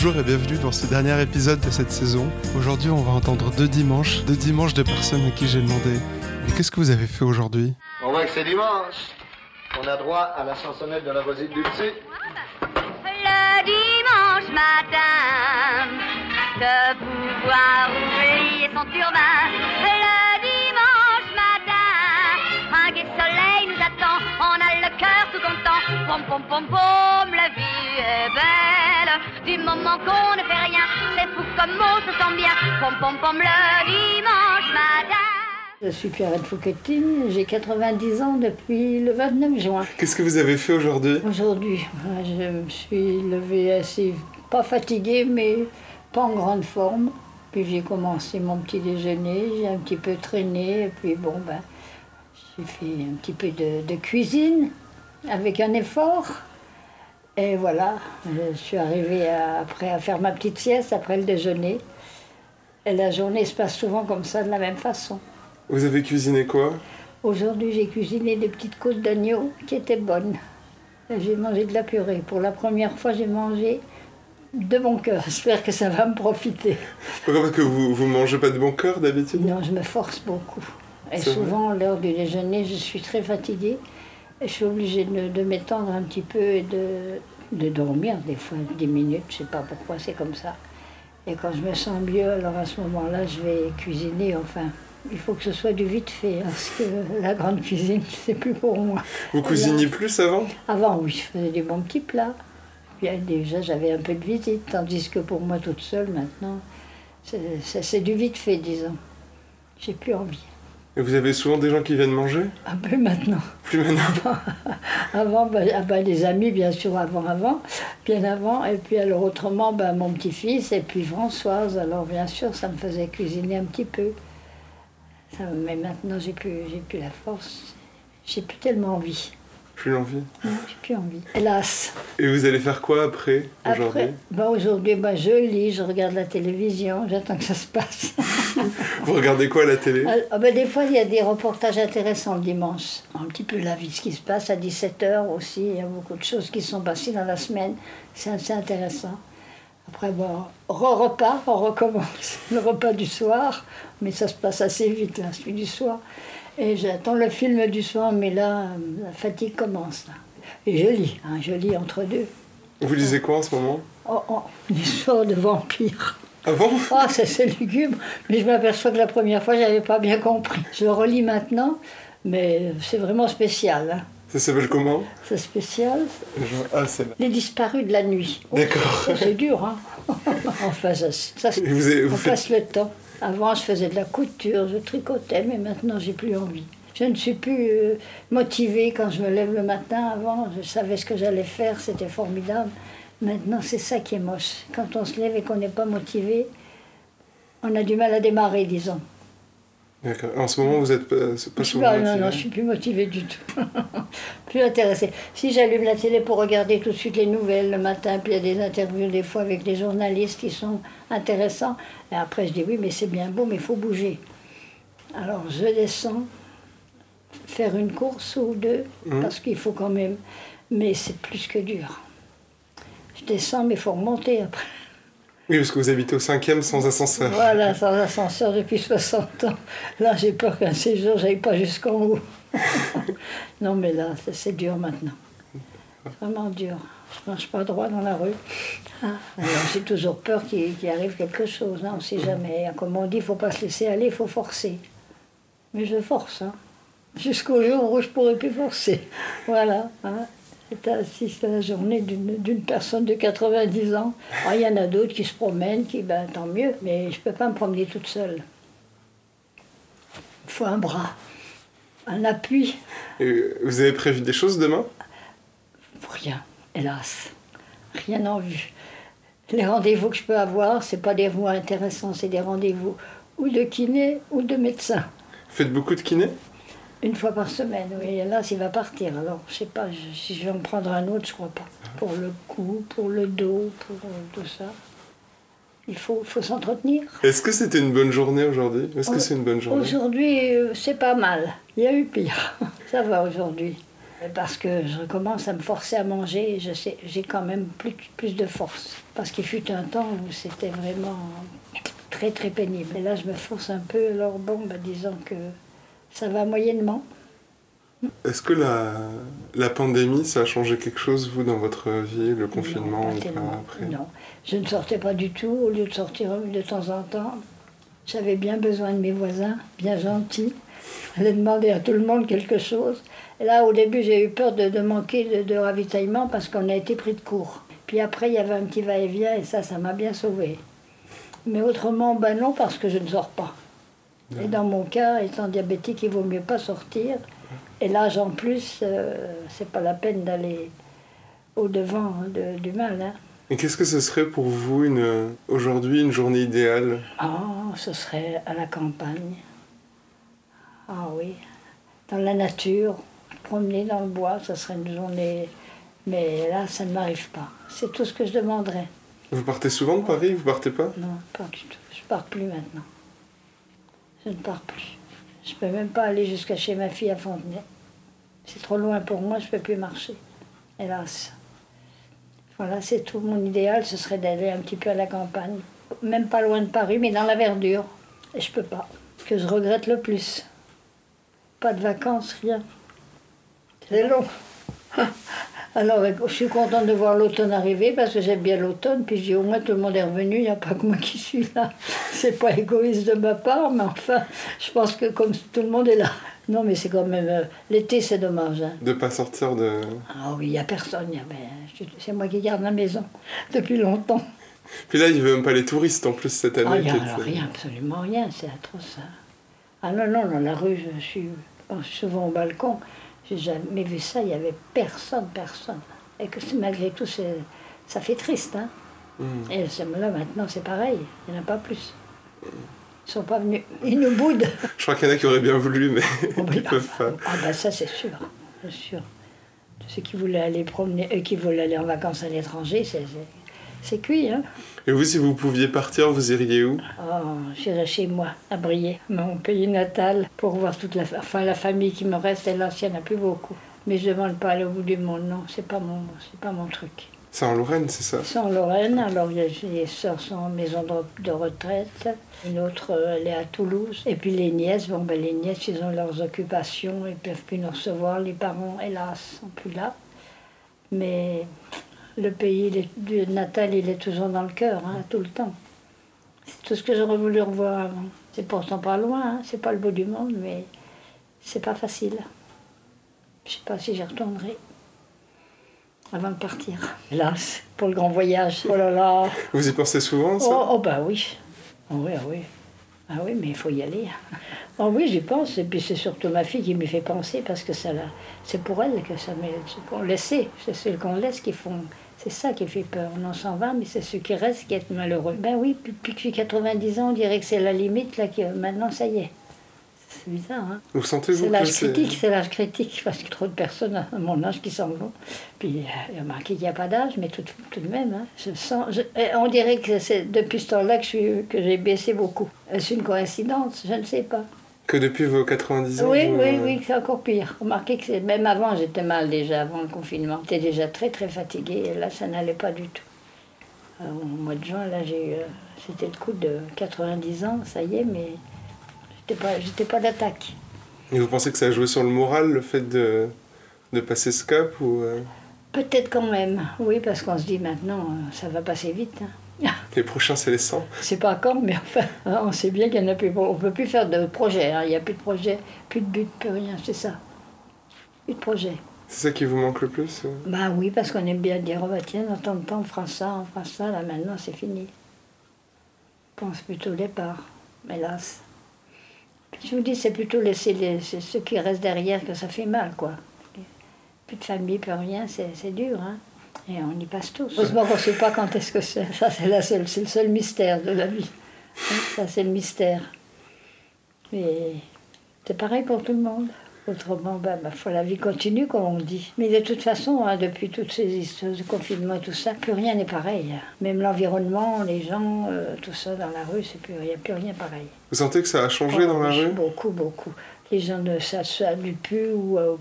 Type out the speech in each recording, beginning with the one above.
Bonjour et bienvenue dans ce dernier épisode de cette saison. Aujourd'hui, on va entendre deux dimanches, deux dimanches de personnes à qui j'ai demandé Mais qu'est-ce que vous avez fait aujourd'hui? On voit que c'est dimanche. On a droit à la chansonnette de la voisine du dessus. Le dimanche matin, de pouvoir oublier son turbin. Le Pom pom pom pom, la vie est belle. Du moment qu'on ne fait rien, c'est fou comme on se sent bien. Pom pom pom, le dimanche matin. Je suis Pierrette Fouquetine, j'ai 90 ans depuis le 29 juin. Qu'est-ce que vous avez fait aujourd'hui Aujourd'hui, je me suis levée assez, pas fatiguée, mais pas en grande forme. Puis j'ai commencé mon petit déjeuner, j'ai un petit peu traîné, et puis bon, ben, j'ai fait un petit peu de, de cuisine avec un effort. Et voilà, je suis arrivée à- après à faire ma petite sieste après le déjeuner. Et la journée se passe souvent comme ça, de la même façon. Vous avez cuisiné quoi? Aujourd'hui, j'ai cuisiné des petites côtes d'agneau qui étaient bonnes. J'ai mangé de la purée. Pour la première fois, j'ai mangé de bon cœur. J'espère que ça va me profiter. Pourquoi Parce que vous, vous mangez pas de bon cœur d'habitude? Non, je me force beaucoup. Et souvent, l'heure du déjeuner, je suis très fatiguée. Je suis obligée de, de m'étendre un petit peu et de, de dormir, des fois 10 minutes. Je sais pas pourquoi, c'est comme ça. Et quand je me sens mieux, alors à ce moment-là, je vais cuisiner. Enfin, il faut que ce soit du vite fait, hein, parce que la grande cuisine, c'est plus pour moi. Vous cuisiniez plus avant? Avant, oui, je faisais des bons petits plats. Puis, déjà, j'avais un peu de visite, tandis que pour moi toute seule, maintenant, c'est du vite fait, disons. J'ai plus envie. Et vous avez souvent des gens qui viennent manger? Un peu maintenant. Plus maintenant Avant, ben, ah ben, les amis, bien sûr, avant, avant, bien avant. Et puis, alors, autrement, ben, mon petit-fils et puis Françoise. Alors, bien sûr, ça me faisait cuisiner un petit peu. Ça- mais maintenant, j'ai plus, j'ai plus la force. J'ai plus tellement envie. Plus l'envie. Non, J'ai plus envie. Hélas. Et vous allez faire quoi après aujourd'hui ben aujourd'hui, ben je lis, je regarde la télévision, j'attends que ça se passe. Vous regardez quoi à la télé? Ah, ben, des fois, il y a des reportages intéressants le dimanche. Un petit peu la vie, ce qui se passe à 17h aussi. Il y a beaucoup de choses qui sont passées dans la semaine. C'est assez intéressant. Après, bon, re-repas, on recommence le repas du soir. Mais ça se passe assez vite, là, celui du soir. Et j'attends le film du soir, mais là, la fatigue commence. Là. Et je lis, hein, je lis entre deux. Vous lisez quoi en ce moment? Oh, oh, une histoire de vampire. Avant Oh, c'est c'est lugubre, mais je m'aperçois que la première fois, j'avais pas bien compris. Je le relis maintenant, mais c'est vraiment spécial. hein. Ça s'appelle comment? C'est spécial. Ah. Les disparus de la nuit. D'accord. c'est dur, hein Enfin, ça, ça Et vous, avez- vous on faites... passe le temps. Avant, je faisais de la couture, je tricotais, mais maintenant, j'ai plus envie. Je ne suis plus euh, motivée quand je me lève le matin. Avant, je savais ce que j'allais faire, c'était formidable. Maintenant, c'est ça qui est moche. Quand on se lève et qu'on n'est pas motivé, on a du mal à démarrer, disons. D'accord. En ce moment, vous êtes pas, pas Je pas- non, non, je suis plus motivée du tout. plus intéressée. Si j'allume la télé pour regarder tout de suite les nouvelles le matin, puis il y a des interviews des fois avec des journalistes qui sont intéressants, et après je dis oui, mais c'est bien beau, mais il faut bouger. Alors je descends, faire une course ou deux, Mhm. parce qu'il faut quand même. Mais c'est plus que dur. Je descends, mais il faut remonter après. Oui, parce que vous habitez au cinquième sans ascenseur. Voilà, sans ascenseur depuis 60 ans. Là, j'ai peur qu'un séjour, j'aille pas jusqu'en haut. non, mais là, c'est- dur maintenant. Vraiment dur. Je marche pas droit dans la rue. Ah, j'ai toujours peur qu'il arrive quelque chose. hein, on sait jamais. Comme on dit, il faut pas se laisser aller, il faut forcer. Mais je force. Hein. Jusqu'au jour où je pourrai plus forcer. Voilà. Hein. C'est assiste à la journée d'une personne de 90 ans. Ah, Il y en a d'autres qui se promènent, qui, ben, tant mieux, mais je ne peux pas me promener toute seule. Il faut un bras, un appui, Et vous avez prévu des choses demain? Rien, hélas. Rien en vue. Les rendez-vous que je peux avoir, ce pas des voix intéressants, c'est des rendez-vous ou de kiné ou de médecin. Vous faites beaucoup de kiné? Une fois par semaine, oui. Et là, il va partir. Alors, je sais pas, je- si je vais en prendre un autre, je crois pas. Pour le cou, pour le dos, pour euh, tout ça. Il faut, faut s'entretenir. Est-ce que c'était une bonne journée aujourd'hui? Est-ce que c'est une bonne journée? Aujourd'hui, euh, c'est pas mal. Il y a eu pire. Ça va aujourd'hui. Parce que je commence à me forcer à manger et je sais, j'ai quand même plus, plus de force. Parce qu'il fut un temps où c'était vraiment très très pénible. Et là, je me force un peu. Alors bon, bah, disons que ça va moyennement. Est-ce que la, la pandémie, ça a changé quelque chose, vous, dans votre vie, le confinement Non, pas après je ne sortais pas du tout. Au lieu de sortir de temps en temps, j'avais bien besoin de mes voisins, bien gentils. J'allais demander à tout le monde quelque chose. Et là, au début, j'ai eu peur de, de manquer de, de ravitaillement parce qu'on a été pris de court. Puis après, il y avait un petit va-et-vient et ça, ça m'a bien sauvé. Mais autrement, ben non, parce que je ne sors pas. Et dans mon cas, étant diabétique, il vaut mieux pas sortir. Et l'âge en plus, euh, c'est pas la peine d'aller au-devant de- du mal. Hein. Et qu'est-ce que ce serait pour vous, une, aujourd'hui, une journée idéale? Ah, ce serait à la campagne. Ah oui, dans la nature, promener dans le bois, ce serait une journée. Mais là, ça ne m'arrive pas. C'est tout ce que je demanderais. Vous partez souvent de Paris? Vous partez pas? Non, pas du tout. Je pars plus maintenant. Je ne pars plus. Je peux même pas aller jusqu'à chez ma fille à Fontenay. C'est trop loin pour moi, je peux plus marcher. Hélas. Voilà, c'est tout. Mon idéal, ce serait d'aller un petit peu à la campagne. Même pas loin de Paris, mais dans la verdure. Et je peux pas. Que je regrette le plus. Pas de vacances, rien. C'est long. Alors, je suis contente de voir l'automne arriver parce que j'aime bien l'automne. Puis je dis au moins tout le monde est revenu, il n'y a pas que moi qui suis là. C'est pas égoïste de ma part, mais enfin, je pense que comme tout le monde est là. Non, mais c'est quand même. euh, L'été, c'est dommage. hein. De pas sortir de... Ah oui, il n'y a personne. y je- C'est moi qui garde la maison depuis longtemps. Puis là, il n'y avait même pas les touristes en plus cette année. Ah, n'y a rien, absolument rien, c'est atroce. ça. Ah non, non, dans la rue, je suis souvent au balcon, j'ai jamais vu ça, il n'y avait personne, personne. Et que malgré tout, ça fait triste. Hein? Hmm. Et là, maintenant, c'est pareil, il n'y en a pas plus. Ils sont pas venus, ils nous boudent. Je crois qu'il y en a qui auraient bien voulu, mais Oh, ben, ils peuvent pas. Ah ben ça, c'est sûr, c'est sûr. Ceux qui voulaient aller promener, eux qui voulaient aller en vacances à l'étranger, c'est cuit, hein Et vous, si vous pouviez partir, vous iriez où? Oh, j'irai chez moi, à Briey, mon pays natal, pour voir toute la, enfin, la famille qui me reste. Et là, il n'y en a plus beaucoup. Mais je ne demande pas aller au bout du monde, non, c'est pas mon, c'est pas mon truc. C'est en Lorraine, c'est ça? Sont en Lorraine, alors il y a- les sœurs sont en maison de, de retraite, une autre elle est à Toulouse. Et puis les nièces, bon ben les nièces, ils ont leurs occupations, ils ne peuvent plus nous recevoir, les parents, hélas, sont plus là. Mais le pays il est- du natal, il est toujours dans le cœur, hein, tout le temps. C'est tout ce que j'aurais voulu revoir avant. C'est pourtant pas loin, hein, c'est pas le bout du monde, mais c'est pas facile. Je sais pas si j'y retournerai avant de partir. Hélas, pour le grand voyage. Oh là là. Vous y pensez souvent, ça? Oh, oh, bah oui. Oh, oui, ah oui. Ah oui, mais il faut y aller. Oh oui, j'y pense. Et puis c'est surtout ma fille qui m'y fait penser parce que ça, la- c'est pour elle que ça m'est. Laisser. C'est ceux qu'on laisse qui font. C'est ça qui fait peur. On en s'en va, mais c'est ceux qui restent qui sont malheureux. Ben oui, depuis, que j'ai 90 ans, on dirait que c'est la limite, là, maintenant ça y est. C'est bizarre, hein Vous sentez-vous c'est l'âge c'est- critique, c'est l'âge critique, parce que trop de personnes à mon âge qui s'en vont. Puis, euh, il y a marqué qu'il n'y a pas d'âge, mais tout, tout de même, hein, je sens, je- et on dirait que c'est depuis ce temps-là que, j'ai baissé beaucoup. Est-ce une coïncidence? Je ne sais pas. Que depuis vos 90 ans Oui, vous- oui, oui, c'est encore pire. Remarquez que c'est- même avant, j'étais mal déjà, avant le confinement. J'étais déjà très, très fatiguée, et là, ça n'allait pas du tout. Alors, au mois de juin, là, j'ai eu, euh, c'était le coup de 90 ans, ça y est, mais j'étais pas, j'étais pas d'attaque. Et vous pensez que ça a joué sur le moral, le fait de, de passer ce cap ou euh, Peut-être quand même, oui, parce qu'on se dit maintenant, euh, ça va passer vite. hein. les prochains c'est les 100 C'est pas quand, mais enfin, hein, on sait bien qu'il n'y en a plus. On ne peut plus faire de projet, hein. il n'y a plus de projet, plus de but, plus rien, c'est ça. Plus de projet. C'est ça qui vous manque le plus euh? Bah oui, parce qu'on aime bien dire, oh bah tiens, dans tant de temps, on fera ça, on fera ça, là maintenant c'est fini. On pense plutôt au départ, hélas. Puis je vous dis, c'est plutôt laisser les, c'est ceux qui restent derrière que ça fait mal, quoi. Plus de famille, plus rien, c'est c'est dur, hein. Et on y passe tous. Heureusement qu'on ne sait pas quand est-ce que c'est. Ça, c'est la seule- c'est le seul mystère de la vie. Hein, Ça, c'est le mystère. Mais c'est pareil pour tout le monde. Autrement, ben, ma foi, la vie continue, comme on dit. Mais de toute façon, hein, depuis toutes ces histoires de confinement et tout ça, plus rien n'est pareil. Même l'environnement, les gens, euh, tout ça dans la rue, c'est plus, il n'y a plus rien pareil. Vous sentez que ça a changé dans la Oh, rue? Beaucoup, beaucoup. Les gens ne s'amusent plus ou, euh,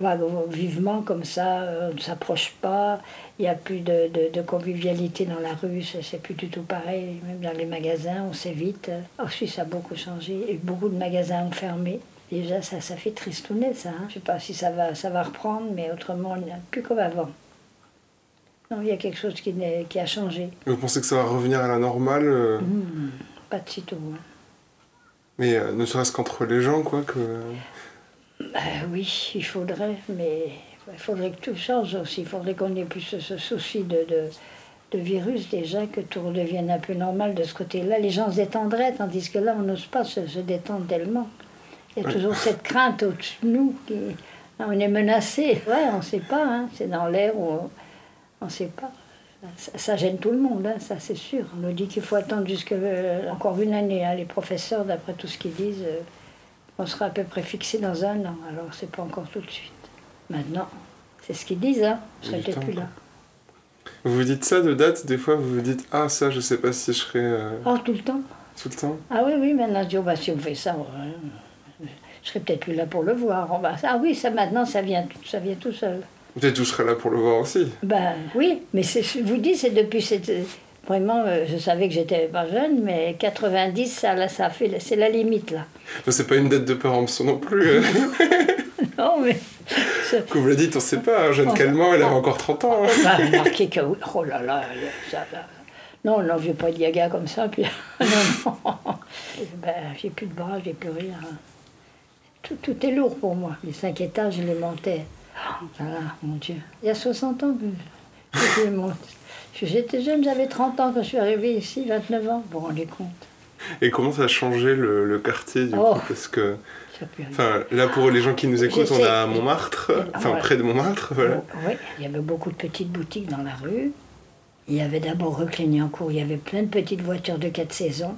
vivement comme ça, on ne s'approche pas, il n'y a plus de, de- de convivialité dans la rue, c'est plus du tout pareil, même dans les magasins, on s'évite. Ensuite, ça a beaucoup changé, et beaucoup de magasins ont fermé. Déjà, ça, ça fait tristouner, ça. hein. Je ne sais pas si ça va, ça va reprendre, mais autrement, on n'est plus comme avant. Non, il y a quelque chose qui, qui a changé. Vous pensez que ça va revenir à la normale euh, Hmm, pas de sitôt. hein. Mais euh, ne serait-ce qu'entre les gens, quoi, que... Ben oui, il faudrait, mais il faudrait que tout change aussi. Il faudrait qu'on ait plus ce, ce souci de, de, de virus déjà, que tout redevienne un peu normal de ce côté-là. Les gens se détendraient, tandis que là, on n'ose pas se, se détendre tellement. Il y a toujours cette crainte au-dessus de nous. Qui, on est menacé. Ouais, on ne sait pas. hein. C'est dans l'air où on ne sait pas. Ça, ça gêne tout le monde, hein, ça c'est sûr. On nous dit qu'il faut attendre jusque euh, encore une année. hein. Les professeurs, d'après tout ce qu'ils disent, euh, on sera à peu près fixé dans un an. Alors c'est pas encore tout de suite. Maintenant, c'est ce qu'ils disent, hein. Je serai peut-être plus là. Vous vous dites ça de date, des fois, vous vous dites « Ah, ça, je sais pas si je serai euh, Oh, tout le temps tout le temps? Ah oui, oui, maintenant je dis, oh, bah, si on fait ça, ouais, je serai peut-être plus là pour le voir. On va... Ah oui, ça maintenant, ça vient, tout- ça vient tout seul. ». Peut-être que je serai là pour le voir aussi. Ben oui, mais je vous dis, c'est depuis cette... Vraiment, euh, je savais que j'étais pas jeune, mais 90, ça, là, ça fait, c'est la limite, là. C'est pas une date de péremption non plus. euh. Non, mais... Comme vous l'avez dit, on sait pas. hein, Jeanne Calment, elle avait encore 30 ans. hein. Bah, remarquez que oui. Oh là là, ça, là. Non, non, j'ai pas de yaga comme ça. Puis... non, non. Ben, j'ai plus de bras, j'ai plus rien. Tout, tout est lourd pour moi. Les cinq étages, je les montais. Oh, voilà, mon Dieu. Il y a 60 ans que je. J'étais jeune, j'avais 30 ans quand je suis arrivée ici, 29 ans. Vous vous rendez compte Et comment ça a changé le, le quartier, du Oh. coup Parce que, enfin, là, pour les gens qui nous écoutent, on J'essaie- a Montmartre, enfin, près de Montmartre, voilà. Oui, il y avait beaucoup de petites boutiques dans la rue. Il y avait d'abord rue Clignacourt, il y avait plein de petites voitures de quatre saisons.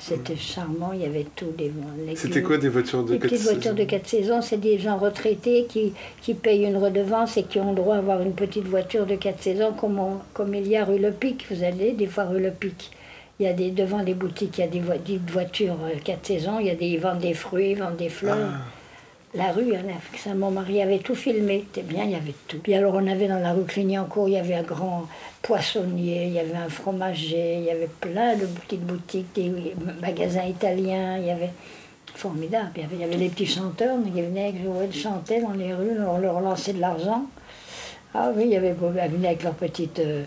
C'était charmant, il y avait tout. Les, les- C'était quoi des voitures de Les quatre petites voitures de saisons quatre saisons, c'est des gens retraités qui, qui payent une redevance et qui ont le droit d'avoir une petite voiture de quatre saisons, comme, on- comme il y a rue Le Pic. Vous allez des fois rue Le Pic. Il y a des, devant les boutiques, il y a des, vo- des voitures euh, quatre saisons, il y a des, ils vendent des fruits, ils vendent des fleurs. Ah. La rue, hein, ça, mon mari avait tout filmé, c'était bien, il y avait tout. Puis alors on avait dans la rue Clignancourt, il y avait un grand poissonnier, il y avait un fromager, il y avait plein de petites boutiques, des magasins italiens, il y avait formidable. Il y avait, il y avait les petits chanteurs qui venaient jouer, chanter dans les rues, on leur lançait de l'argent. Ah oui, il y avait ils venaient avec leurs petites, euh,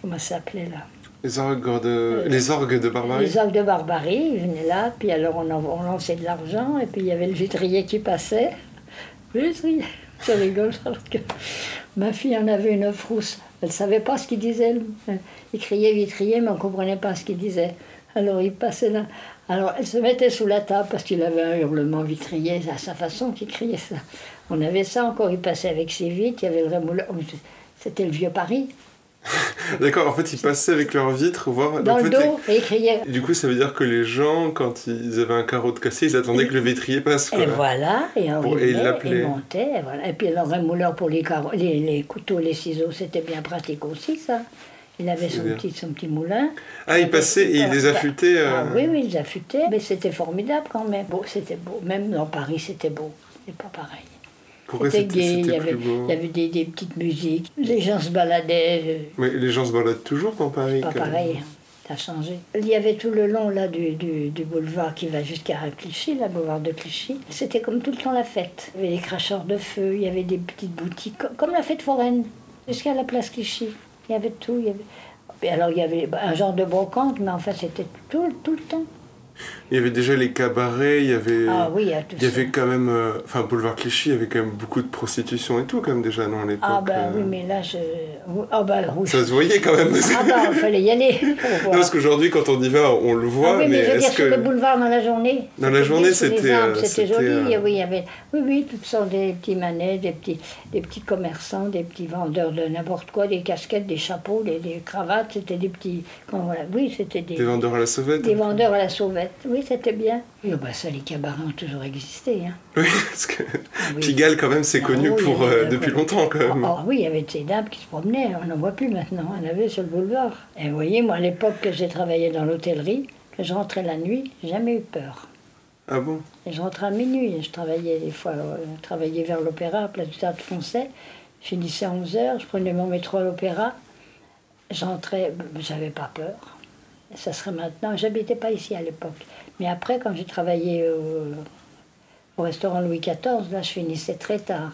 comment ça s'appelait là? Les orgues de, les orgues de Barbarie les orgues de Barbarie, ils venaient là, puis alors on, en- lançait de l'argent, et puis il y avait le vitrier qui passait. Le vitrier, je rigole, parce que ma fille en avait une frousse. Elle ne savait pas ce qu'il disait. Il criait vitrier, mais on ne comprenait pas ce qu'il disait. Alors il passait là. Alors elle se mettait sous la table parce qu'il avait un hurlement vitrier, à sa façon qu'il criait ça. On avait ça encore, il passait avec ses vitres, il y avait le rémouleur. C'était le vieux Paris, D'accord, en fait, ils passaient avec leurs vitres voir. dans le dos, et il criait. Du coup, ça veut dire que les gens, quand ils avaient un carreau de cassé, ils attendaient que le vitrier passe. Quoi. Et voilà, et on Pour- et il venait, l'appelait. il montait, et voilà. Et puis le rémouleur pour les, carreaux- les, les couteaux, les ciseaux, c'était bien pratique aussi, ça. Il avait son petit, son petit moulin. Ah, il passait et il les affûtait. euh, Ah oui, oui, il les affûtait. Mais c'était formidable quand même. Beau, c'était beau. Même dans Paris, c'était beau. C'est pas pareil. C'était gai, il y avait, il y avait des, des petites musiques. Les gens se baladaient. euh, Mais les gens se baladent toujours dans Paris. pas même. pareil, ça a changé. Il y avait tout le long là du, du, du boulevard qui va jusqu'à Clichy, la boulevard de Clichy. C'était comme tout le temps la fête. Il y avait des cracheurs de feu, il y avait des petites boutiques, co- comme la fête foraine, jusqu'à la place Clichy. Il y avait tout. Il y avait... Et alors il y avait un genre de brocante, mais enfin c'était tout, tout le temps. Il y avait déjà les cabarets, il y avait. Ah oui, il y a tout Il y ça. avait quand même. euh, Enfin, Boulevard Clichy, il y avait quand même beaucoup de prostitution et tout, même, déjà, à l'époque. Ah bah euh. oui, mais là, je... Ah bah oui. Ça se voyait quand même. Ah bah, il fallait y aller. Non, parce qu'aujourd'hui, quand on y va, on le voit, Ah oui, mais, mais je veux dire sur que. le boulevard dans la journée. Dans la journée, c'était, euh, C'était joli. euh, Oui, il y avait, oui, oui, toutes sortes des petits manets, des petits, des petits commerçants, des petits vendeurs de n'importe quoi, des casquettes, des chapeaux, des, des cravates. C'était des petits. voilà. Oui, c'était des, Des vendeurs à la sauvette des vendeurs à la sauvette. Oui, c'était bien. Oui, bah ça, les cabarets ont toujours existé. Hein. Oui, parce que oui. Pigalle, quand même, c'est Ah connu oui, pour euh, de- depuis longtemps, quand même. Ah, ah oui, il y avait ces dames qui se promenaient, on n'en voit plus maintenant, on avait sur le boulevard. Et vous voyez, moi à l'époque que j'ai travaillé dans l'hôtellerie, que je rentrais la nuit, j'ai jamais eu peur. Ah bon? Et je rentrais à minuit. Je travaillais des fois, euh, je travaillais vers l'opéra, Place du Théâtre Français. Je finissais à 11h, je prenais mon métro à l'opéra. J'entrais, j'avais pas peur. Ça serait maintenant. J'habitais pas ici à l'époque. Mais après, quand j'ai travaillé au, au restaurant Louis XIV, là, je finissais très tard.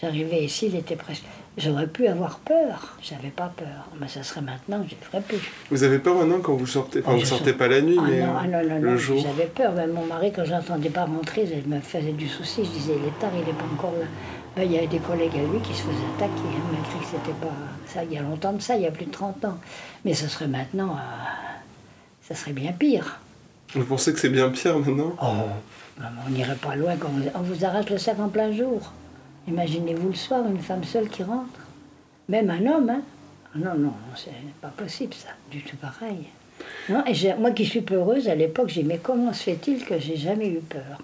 J'arrivais ici, il était presque. J'aurais pu avoir peur. J'avais pas peur. Mais ça serait maintenant, je ne ferais plus. Vous avez peur maintenant quand vous sortez Enfin, Ah, vous je sortez pas la nuit, Ah mais non, ah non, non, le non, jour. j'avais peur. Même mon mari, quand j'entendais pas rentrer, il me faisait du souci. Je disais, il est tard, il n'est pas encore là. Ben, il y avait des collègues à lui qui se faisaient attaquer, hein, malgré que c'était pas. Ça, il y a longtemps de ça, il y a plus de 30 ans. Mais ce serait maintenant. euh, ça serait bien pire. Vous pensez que c'est bien pire maintenant? Oh, on n'irait pas loin quand on, vous arrache le sac en plein jour. Imaginez-vous le soir, une femme seule qui rentre. Même un homme, hein. Ah Non, non, c'est pas possible ça, du tout pareil. Non, et moi qui suis peureuse, à l'époque, j'ai dit, mais comment se fait-il que j'ai jamais eu peur?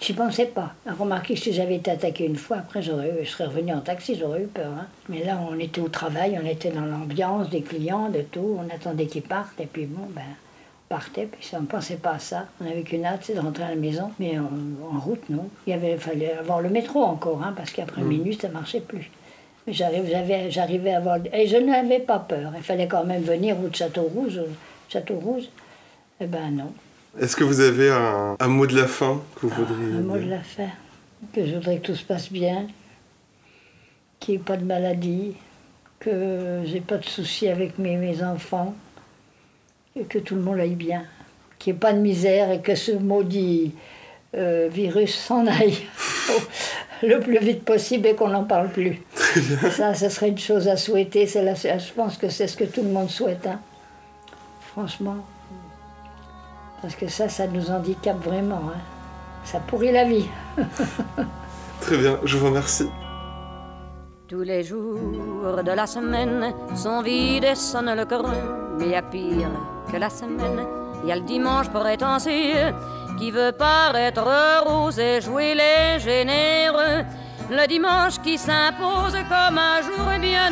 J'y pensais pas. Remarquez que si j'avais été attaquée une fois, après, j'aurais je serais revenue en taxi, j'aurais eu peur. hein. Mais là, on était au travail, on était dans l'ambiance des clients, de tout, on attendait qu'ils partent, et puis bon, ben, on partait, puis ça, on ne pensait pas à ça. On avait qu'une hâte, c'est de rentrer à la maison. Mais en, en route, non. Il avait, fallait avoir le métro encore, hein, parce qu'après minuit, ça marchait plus. Mais j'avais- j'arrivais à avoir... Et je n'avais pas peur. Il fallait quand même venir au Château-Rouge. au Château-Rouge. Eh ben non. Est-ce que vous avez un, un mot de la fin que vous voudriez Un mot de la fin. Que je voudrais que tout se passe bien, qu'il n'y ait pas de maladie, que j'ai pas de soucis avec mes, mes enfants, et que tout le monde aille bien, qu'il n'y ait pas de misère et que ce maudit euh, virus s'en aille le plus vite possible et qu'on n'en parle plus. Ça, ce serait une chose à souhaiter. La- je pense que c'est ce que tout le monde souhaite. hein. Franchement. Parce que ça, ça nous handicape vraiment. hein. Ça pourrit la vie. Très bien, je vous remercie. Tous les jours de la semaine sont vides et sonnent le creux. Mais y a pire que la semaine. Y a le dimanche prétentieux qui veut paraître rose et jouer les généreux. Le dimanche qui s'impose comme un jour bien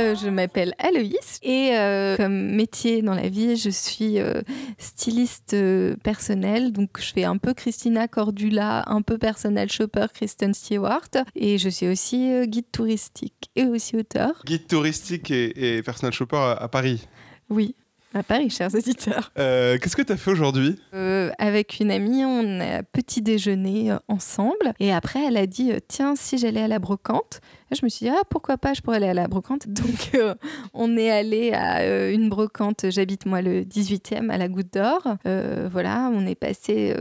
Euh, je m'appelle Aloïs et euh, comme métier dans la vie, je suis euh, styliste personnelle. Donc, je fais un peu Christina Cordula, un peu personnel shopper Kristen Stewart et je suis aussi guide touristique et aussi auteur. Guide touristique et, et personal shopper à, à Paris. Oui, à Paris, chers auditeurs. Euh, Qu'est-ce que tu as fait aujourd'hui? Euh, avec une amie, on a petit déjeuner ensemble. Et après, elle a dit Tiens, si j'allais à la brocante. Je me suis dit Ah, pourquoi pas, je pourrais aller à la brocante. Donc, euh, on est allé à euh, une brocante. J'habite, moi, le 18e à la Goutte d'Or. Euh, voilà, on est passé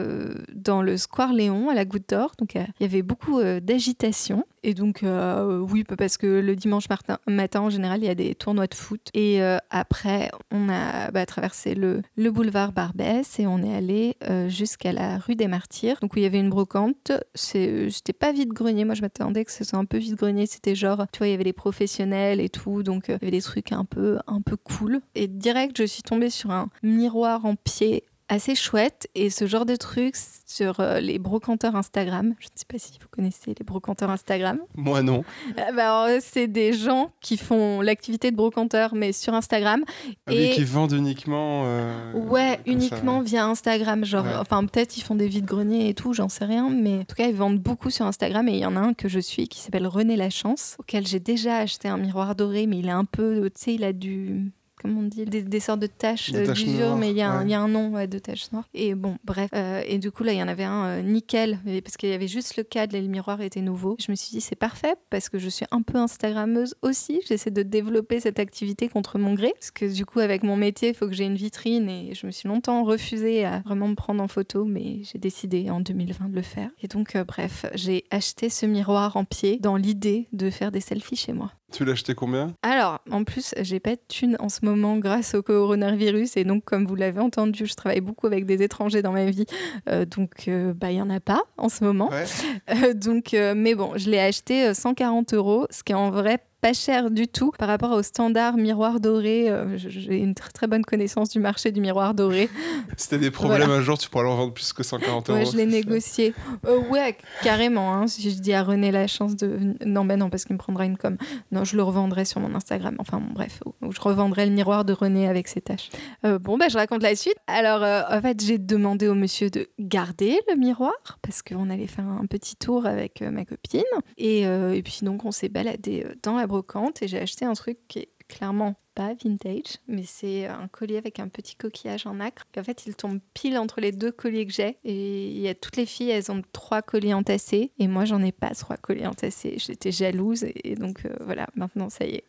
dans le Square Léon à la Goutte d'Or. Donc, il y avait beaucoup d'agitation. Et donc, oui, parce que le dimanche matin, en général, il y a des tournois de foot. Et après, on a bah, traversé le, le boulevard Barbès et on est allé jusqu'à la rue des Martyrs, donc où il y avait une brocante. C'était pas vide-grenier, moi je m'attendais que ce soit un peu vide-grenier. C'était genre, tu vois, il y avait les professionnels et tout, donc euh, il y avait des trucs un peu, un peu cool. Et direct, je suis tombée sur un miroir en pied assez chouette et ce genre de trucs sur euh, les brocanteurs Instagram. Je ne sais pas si vous connaissez les brocanteurs Instagram. Moi non. Ah bah, c'est des gens qui font l'activité de brocanteur mais sur Instagram. Ah Et- qui vendent uniquement. euh, Ouais, uniquement ça, via Instagram. Genre, Ouais. enfin, peut-être ils font des vides-greniers et tout, j'en sais rien. Mais en tout cas, ils vendent beaucoup sur Instagram. Et il y en a un que je suis qui s'appelle René Lachance, auquel j'ai déjà acheté un miroir doré, mais il est un peu, tu sais, il a du. Comment on dit des, des sortes de taches euh, d'usure, mais il y, a un- ouais. il y a un nom ouais, de taches noires. Et bon, bref. Euh, et du coup, là, il y en avait un euh, nickel, parce qu'il y avait juste le cadre et le miroir était nouveau. Je me suis dit, c'est parfait, parce que je suis un peu Instagrammeuse aussi. J'essaie de développer cette activité contre mon gré, parce que du coup, avec mon métier, il faut que j'ai une vitrine, et je me suis longtemps refusée à vraiment me prendre en photo, mais j'ai décidé en 2020 de le faire. Et donc, bref, j'ai acheté ce miroir en pied dans l'idée de faire des selfies chez moi. Tu l'as acheté combien? Alors, en plus, j'ai pas de thune en ce moment grâce au coronavirus. Et donc, comme vous l'avez entendu, je travaille beaucoup avec des étrangers dans ma vie. Euh, donc, euh, bah, il y en a pas en ce moment. Ouais. Euh, donc, euh, mais bon, je l'ai acheté euh, 140 euros, ce qui est en vrai pas cher du tout par rapport au standard miroir doré. Euh, J'ai une très très bonne connaissance du marché du miroir doré. Si t'as des problèmes un jour, tu pourras leur vendre plus que 140 euros. Ouais, je l'ai négocié. Euh, ouais, carrément. hein. Si je dis à René la chance de. Non, ben non, parce qu'il me prendra une com. Non, je le revendrai sur mon Instagram. Enfin, bon, bref. Je revendrai le miroir de René avec ses taches. Euh, bon, ben, je raconte la suite. Alors, euh, en fait, j'ai demandé au monsieur de garder le miroir parce qu'on allait faire un petit tour avec ma copine. Et, et puis, donc, on s'est baladé dans la brocante et j'ai acheté un truc qui est clairement pas vintage, mais c'est un collier avec un petit coquillage en acre. Et en fait, il tombe pile entre les deux colliers que j'ai. Et il y a toutes les filles, elles ont trois colliers entassés. Et moi, j'en ai pas trois colliers entassés. J'étais jalouse. Et donc, euh, voilà, maintenant, ça y est.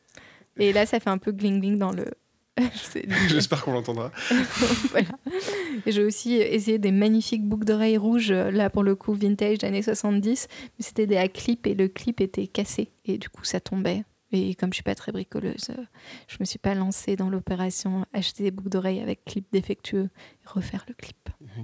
Et là, ça fait un peu gling-gling dans le. J'espère qu'on l'entendra. voilà. Et j'ai aussi essayé des magnifiques boucles d'oreilles rouges, euh, là pour le coup vintage des années 70, mais c'était des à clip et le clip était cassé et du coup ça tombait. Et comme je suis pas très bricoleuse, euh, je me suis pas lancée dans l'opération acheter des boucles d'oreilles avec clip défectueux refaire le clip.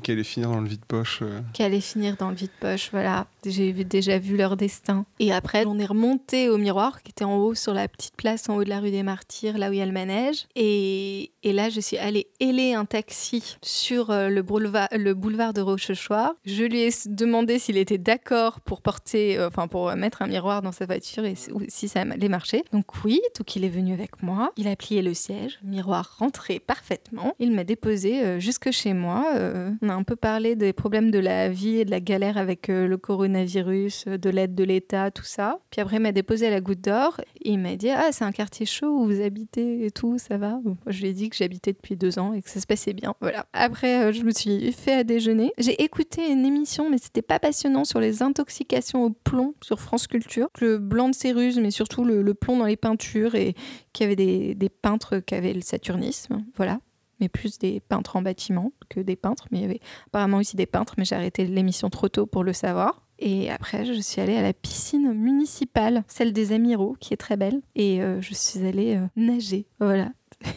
Qui allait finir dans le vide-poche. euh. Qui allait finir dans le vide-poche, voilà. J'ai déjà vu leur destin. Et après, on est remonté au miroir, qui était en haut sur la petite place en haut de la rue des Martyrs, là où il y a le manège. Et, et là, je suis allée héler un taxi sur euh, le boulevard, le boulevard de Rochechouart. Je lui ai demandé s'il était d'accord pour porter, euh, enfin pour mettre un miroir dans sa voiture et si ça allait marcher. Donc oui, donc il est venu avec moi. Il a plié le siège, miroir rentré parfaitement. Il m'a déposé euh, jusque chez moi. Euh, on a un peu parlé des problèmes de la vie et de la galère avec euh, le coronavirus, euh, de l'aide de l'État, tout ça. Puis après, il m'a déposé à la Goutte d'Or. Et il m'a dit Ah, c'est un quartier chaud où vous habitez et tout, ça va? Je lui ai dit que j'habitais depuis deux ans et que ça se passait bien. Voilà. Après, je me suis fait à déjeuner. J'ai écouté une émission, mais c'était pas passionnant, sur les intoxications au plomb sur France Culture. Le blanc de céruse, mais surtout le, plomb dans les peintures et qu'il y avait des, des peintres qui avaient le saturnisme. Voilà mais plus des peintres en bâtiment que des peintres. Mais il y avait apparemment aussi des peintres, mais j'ai arrêté l'émission trop tôt pour le savoir. Et après, je suis allée à la piscine municipale, celle des Amiraux, qui est très belle. Et euh, je suis allée euh, nager. Voilà.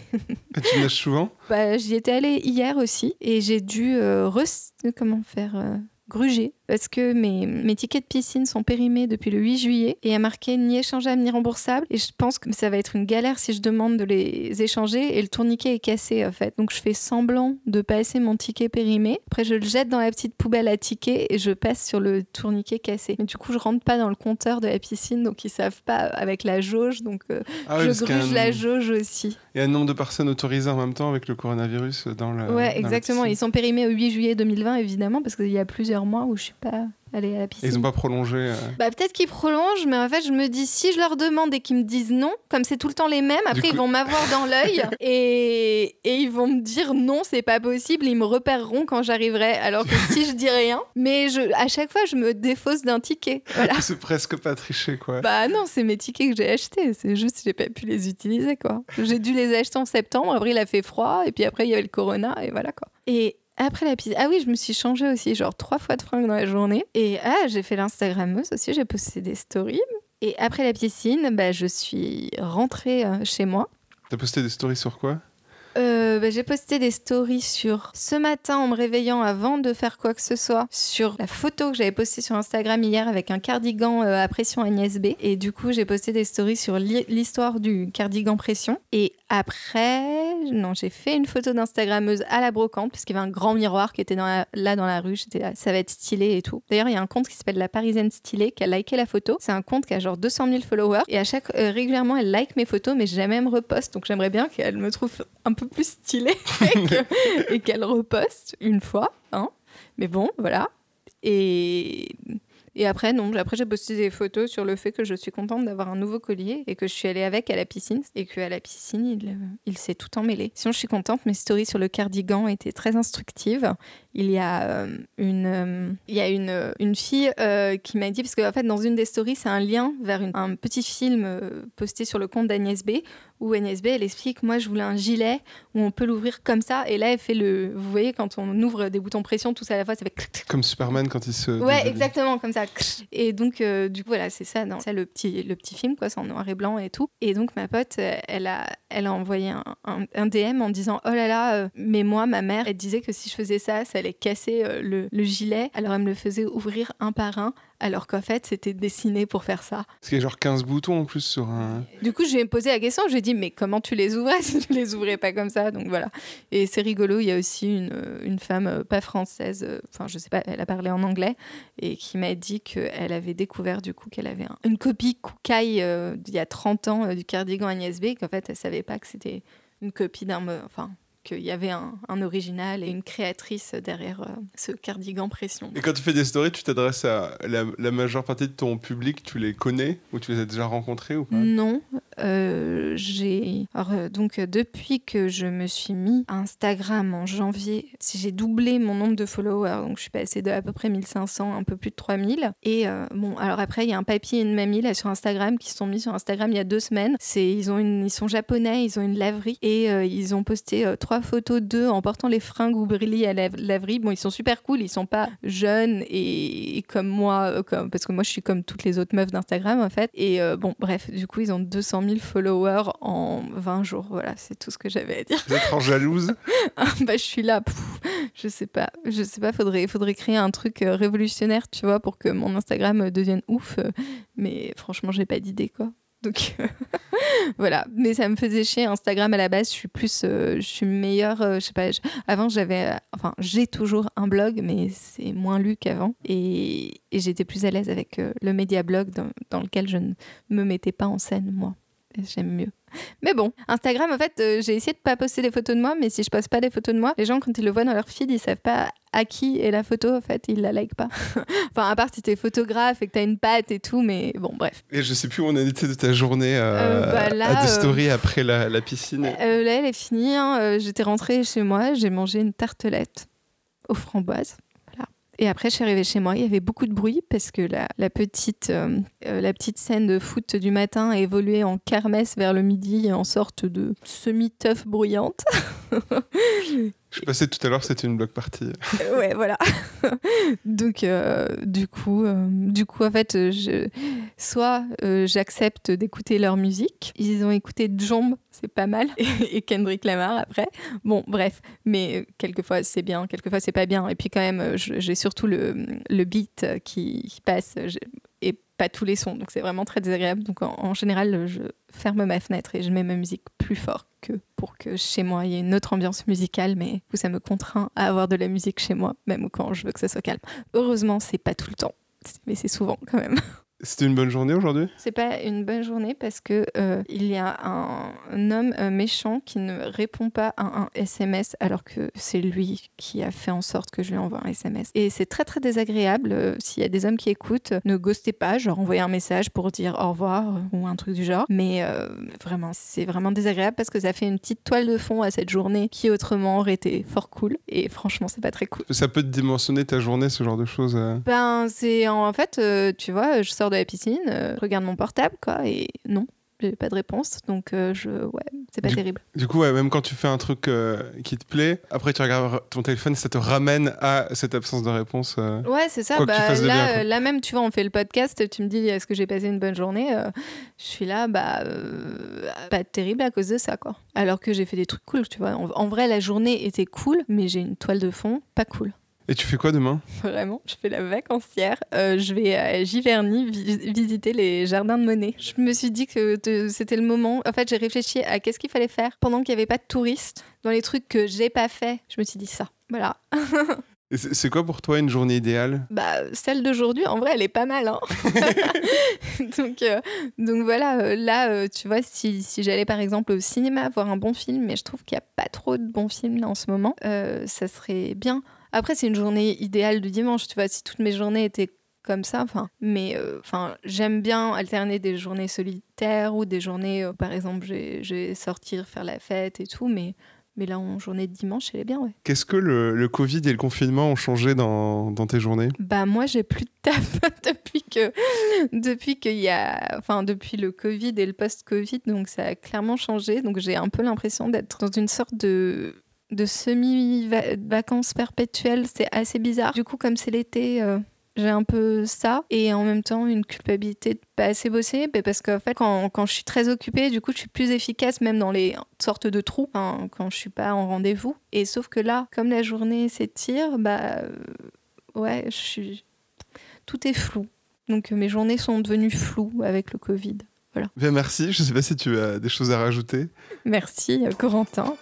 Tu nages souvent? Bah, J'y étais allée hier aussi et j'ai dû euh, comment faire gruger parce que mes, mes tickets de piscine sont périmés depuis le 8 juillet et il y a marqué ni échangeable ni remboursable. Et je pense que ça va être une galère si je demande de les échanger et le tourniquet est cassé en fait. Donc je fais semblant de passer mon ticket périmé. Après je le jette dans la petite poubelle à tickets et je passe sur le tourniquet cassé. Mais du coup je rentre pas dans le compteur de la piscine donc ils savent pas avec la jauge. Donc euh, Ah oui, je gruge la jauge aussi. Il y a un nombre de personnes autorisées en même temps avec le coronavirus dans le. dans Ouais, la exactement. Ils sont périmés au 8 juillet 2020, évidemment, parce qu'il y a plusieurs mois où je suis pas allée à la Et piscine. ils n'ont pas prolongé. euh, Bah peut-être qu'ils prolongent, mais en fait je me dis si je leur demande et qu'ils me disent non, comme c'est tout le temps les mêmes, après coup- ils vont m'avoir dans l'œil et, et ils vont me dire non c'est pas possible, ils me repéreront quand j'arriverai, alors que si je dis rien, mais je, à chaque fois je me défausse d'un ticket. Voilà. C'est presque pas triché, quoi. Bah non, c'est mes tickets que j'ai achetés, c'est juste que j'ai pas pu les utiliser quoi. J'ai dû les acheter en septembre, après il a fait froid et puis après il y avait le corona et voilà quoi. Et après la piscine, ah oui, je me suis changée aussi genre trois fois de fringues dans la journée et ah, j'ai fait l'Instagrammeuse aussi, j'ai posté des stories. Et après la piscine, bah, je suis rentrée euh, chez moi. T'as posté des stories sur quoi? Euh, bah, j'ai posté des stories sur ce matin en me réveillant avant de faire quoi que ce soit, sur la photo que j'avais postée sur Instagram hier avec un cardigan euh, à pression Agnès B. Et du coup, j'ai posté des stories sur l'histoire du cardigan pression. Et après, non, j'ai fait une photo d'Instagrammeuse à la brocante, puisqu'il y avait un grand miroir qui était là dans la rue. J'étais là, ça va être stylé et tout. D'ailleurs, il y a un compte qui s'appelle La Parisienne Stylée qui a liké la photo. C'est un compte qui a genre 200 000 followers. Et à chaque, euh, régulièrement, elle like mes photos, mais jamais me reposte. Donc j'aimerais bien qu'elle me trouve un peu plus stylée et que- et qu'elle reposte une fois. Hein. Mais bon, voilà. Et. Et après, non, après j'ai posté des photos sur le fait que je suis contente d'avoir un nouveau collier et que je suis allée avec à la piscine et qu'à la piscine, il, il s'est tout emmêlé. Sinon, je suis contente, mes stories sur le cardigan étaient très instructives. Il y a euh, une, euh, il y a une, euh, une fille qui m'a dit, parce qu'en fait, dans une des stories, c'est un lien vers un petit film posté sur le compte d'Agnès B, où Agnès B, elle explique, moi, je voulais un gilet où on peut l'ouvrir comme ça, et là, elle fait le, vous voyez, quand on ouvre des boutons pression, tout ça à la fois, ça fait Comme Superman quand il se. Ouais, exactement, comme ça. Et donc, euh, du coup, voilà, c'est ça, dans ça le petit, le petit film, quoi, c'est en noir et blanc et tout. Et donc, ma pote, euh, elle a, elle a envoyé un, un- un DM en disant Oh là là, euh, mais moi, ma mère, elle disait que si je faisais ça, ça allait casser euh, le, le gilet. Alors, elle me le faisait ouvrir un par un alors qu'en fait, c'était dessiné pour faire ça. Parce qu'il y a genre 15 boutons en plus sur un. Du coup, je lui ai posé la question, je lui ai dit, mais comment tu les ouvrais si tu les ouvrais pas comme ça? Donc voilà. Et c'est rigolo, il y a aussi une, euh, une femme euh, pas française, euh, enfin, je sais pas, elle a parlé en anglais, et qui m'a dit qu'elle avait découvert du coup qu'elle avait un- une copie Koukaï euh, d'il y a 30 ans euh, du cardigan Agnès B, qu'en fait, elle savait pas que c'était une copie d'un. me- Enfin, qu'il y avait un, un original et une créatrice derrière euh, ce cardigan pression. Et quand tu fais des stories, tu t'adresses à la, la majeure partie de ton public, tu les connais ou tu les as déjà rencontrés ou pas? Non, euh, j'ai euh, donc depuis que je me suis mis à Instagram en janvier, j'ai doublé mon nombre de followers, donc je suis passée de à peu près 1500 à un peu plus de 3000. Et euh, bon, alors après il y a un papy et une mamie là sur Instagram qui se sont mis sur Instagram il y a deux semaines. C'est ils ont une, ils sont japonais, ils ont une laverie et euh, ils ont posté euh, trois photos d'eux en portant les fringues ou brillent à la laverie. Bon, ils sont super cool, ils sont pas jeunes et, et comme moi, euh, comme, parce que moi je suis comme toutes les autres meufs d'Instagram en fait. Et euh, bon, bref, du coup ils ont 200 000 followers en 20 jours. Voilà, c'est tout ce que j'avais à dire. Vous êtes en jalouse bah, je suis là, pff, je sais pas, je sais pas, faudrait, faudrait créer un truc euh, révolutionnaire, tu vois, pour que mon Instagram devienne ouf. mais franchement, j'ai pas d'idée, quoi. Donc euh, voilà, mais ça me faisait chier. Instagram à la base, je suis plus, euh, je suis meilleure. euh, je sais pas. avant, j'avais, enfin, j'ai toujours un blog, mais c'est moins lu qu'avant, et, j'étais plus à l'aise avec le média blog dans, lequel je ne me mettais pas en scène moi. J'aime mieux. Mais bon, Instagram, en fait, j'ai essayé de pas poster des photos de moi, mais si je poste pas des photos de moi, les gens, quand ils le voient dans leur feed, ils savent pas à qui est la photo, en fait, ils la like pas. enfin, à part si t'es photographe et que t'as une patte et tout, mais bon, bref. Et je sais plus où on a été de ta journée euh, Euh, bah là, à des euh, stories après la, la piscine. Euh, là, elle est finie. hein. Euh, J'étais rentrée chez moi, j'ai mangé une tartelette aux framboises. Voilà. Et après, je suis arrivée chez moi. Il y avait beaucoup de bruit parce que la, la petite, euh, euh, la petite scène de foot du matin a évolué en kermesse vers le midi en sorte de semi-teuf bruyante. Je passais tout à l'heure, c'était une block party. Euh, ouais, voilà. Donc, euh, du coup, euh, du coup, en fait, soit j'accepte d'écouter leur musique. Ils ont écouté Jomb, c'est pas mal, et Kendrick Lamar après. Bon, bref, mais quelquefois c'est bien, quelquefois c'est pas bien. Et puis quand même, j'ai surtout le, le beat qui, passe et pas tous les sons. Donc c'est vraiment très désagréable. Donc en, général, je ferme ma fenêtre et je mets ma musique plus fort que pour que chez moi il y ait une autre ambiance musicale. Mais ça me contraint à avoir de la musique chez moi, même quand je veux que ça soit calme. Heureusement, c'est pas tout le temps. Mais c'est souvent quand même. C'était une bonne journée aujourd'hui? C'est pas une bonne journée parce que euh, il y a un, un homme euh, méchant qui ne répond pas à un SMS alors que c'est lui qui a fait en sorte que je lui envoie un SMS. Et c'est très très désagréable. euh, S'il y a des hommes qui écoutent, ne ghostez pas, genre envoyez un message pour dire au revoir ou un truc du genre. Mais vraiment, c'est vraiment désagréable parce que ça fait une petite toile de fond à cette journée qui autrement aurait été fort cool. Et franchement, c'est pas très cool. Ça peut te dimensionner ta journée, ce genre de choses. Ben, c'est en fait, tu vois, je sors de la piscine, euh, je regarde mon portable, quoi, et non, j'ai pas de réponse, donc euh, je, ouais, c'est pas Du- terrible. Du coup, ouais, même quand tu fais un truc euh, qui te plaît, après tu regardes ton téléphone, ça te ramène à cette absence de réponse. euh. Ouais, c'est ça. Bah, là, bien, quoi. là même, tu vois, on fait le podcast, tu me dis, est-ce que j'ai passé une bonne journée Je suis là, bah, pas terrible à cause de ça, quoi. Alors que j'ai fait des trucs cool, tu vois. En, en vrai, la journée était cool, mais j'ai une toile de fond pas cool. Et tu fais quoi demain Vraiment, je fais la vacancière. Euh, je vais à Giverny vi- visiter les jardins de Monet. Je me suis dit que c'était le moment. En fait, j'ai réfléchi à qu'est-ce qu'il fallait faire pendant qu'il n'y avait pas de touristes. Dans les trucs que j'ai pas fait, je me suis dit ça. Voilà. C'est quoi pour toi une journée idéale? Bah, celle d'aujourd'hui, en vrai, elle est pas mal. Hein donc, euh, donc voilà, euh, là, euh, tu vois, si, si j'allais par exemple au cinéma voir un bon film, mais je trouve qu'il n'y a pas trop de bons films là en ce moment, ça serait bien. Après, c'est une journée idéale du dimanche, tu vois, si toutes mes journées étaient comme ça, enfin, mais euh, enfin, j'aime bien alterner des journées solitaires ou des journées, euh, par exemple, je vais- je vais sortir faire la fête et tout, mais, mais là, en journée de dimanche, elle est bien, ouais. Qu'est-ce que le, le Covid et le confinement ont changé dans, dans tes journées? Bah moi j'ai plus de taf depuis que depuis qu'il y a enfin depuis le Covid et le post-Covid donc ça a clairement changé donc j'ai un peu l'impression d'être dans une sorte de de semi-vacances perpétuelles, c'est assez bizarre. Du coup, comme c'est l'été, euh, j'ai un peu ça et en même temps une culpabilité de pas assez bosser mais parce qu'en fait quand, quand je suis très occupée du coup je suis plus efficace même dans les sortes de trous hein, quand je suis pas en rendez-vous et sauf que là comme la journée s'étire bah euh, ouais je suis tout est flou Donc euh, mes journées sont devenues floues avec le Covid. Bien, merci. Je ne sais pas si tu as des choses à rajouter. Merci Corentin.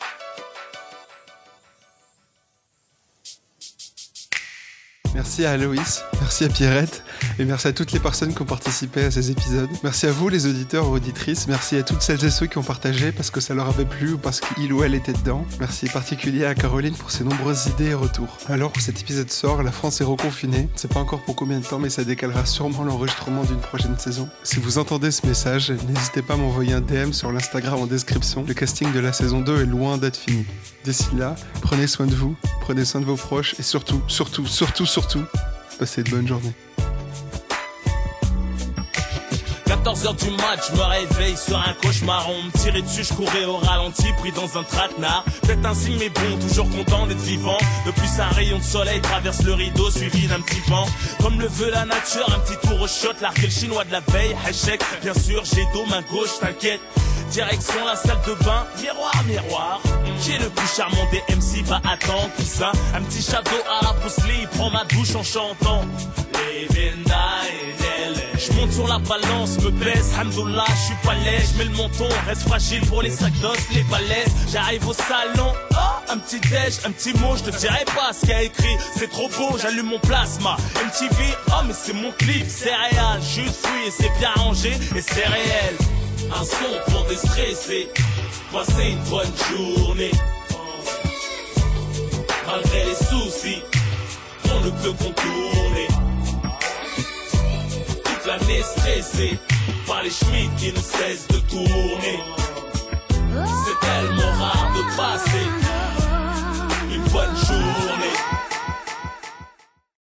Merci à Aloïs, merci à Pierrette et merci à toutes les personnes qui ont participé à ces épisodes. Merci à vous les auditeurs ou auditrices, merci à toutes celles et ceux qui ont partagé parce que ça leur avait plu ou parce qu'il ou elle était dedans. Merci particulier à Caroline pour ses nombreuses idées et retours. Alors que cet épisode sort, la France est reconfinée. C'est pas encore pour combien de temps mais ça décalera sûrement l'enregistrement d'une prochaine saison. Si vous entendez ce message, n'hésitez pas à m'envoyer un DM sur l'Instagram en description. Le casting de la saison 2 est loin d'être fini. D'ici là, prenez soin de vous, prenez soin de vos proches et surtout, surtout, surtout, surtout, passez de bonnes journées. 14h du match, je me réveille sur un cauchemar. On me tirait dessus, je courais au ralenti, pris dans un traquenard. Peut-être un signe, mais bon, toujours content d'être vivant. Depuis un rayon de soleil traverse le rideau, suivi d'un petit vent. Comme le veut la nature, un petit tour au shot, l'arc le chinois de la veille, échec. Bien sûr, j'ai dos, main gauche, t'inquiète. Direction la salle de bain, miroir, miroir. Qui est le plus charmant des MC Va attendre tout ça. Un petit château à la Lee, prend ma douche en chantant. Je monte sur la balance, me baisse, hamdoullah, je suis pas lèche, mets le menton, reste fragile pour les sacs d'os, les balaises. J'arrive au salon, oh, un petit déj, un petit mot, je te dirai pas ce qu'il a écrit, c'est trop beau, j'allume mon plasma. MTV, oh mais c'est mon clip, c'est réel, de fruits et c'est bien rangé et c'est réel. Un son pour déstresser, passer une bonne journée. Malgré les soucis, on ne peut contourner. Toute l'année stressée par les chemins qui ne cessent de tourner. C'est tellement rare de passer une bonne journée.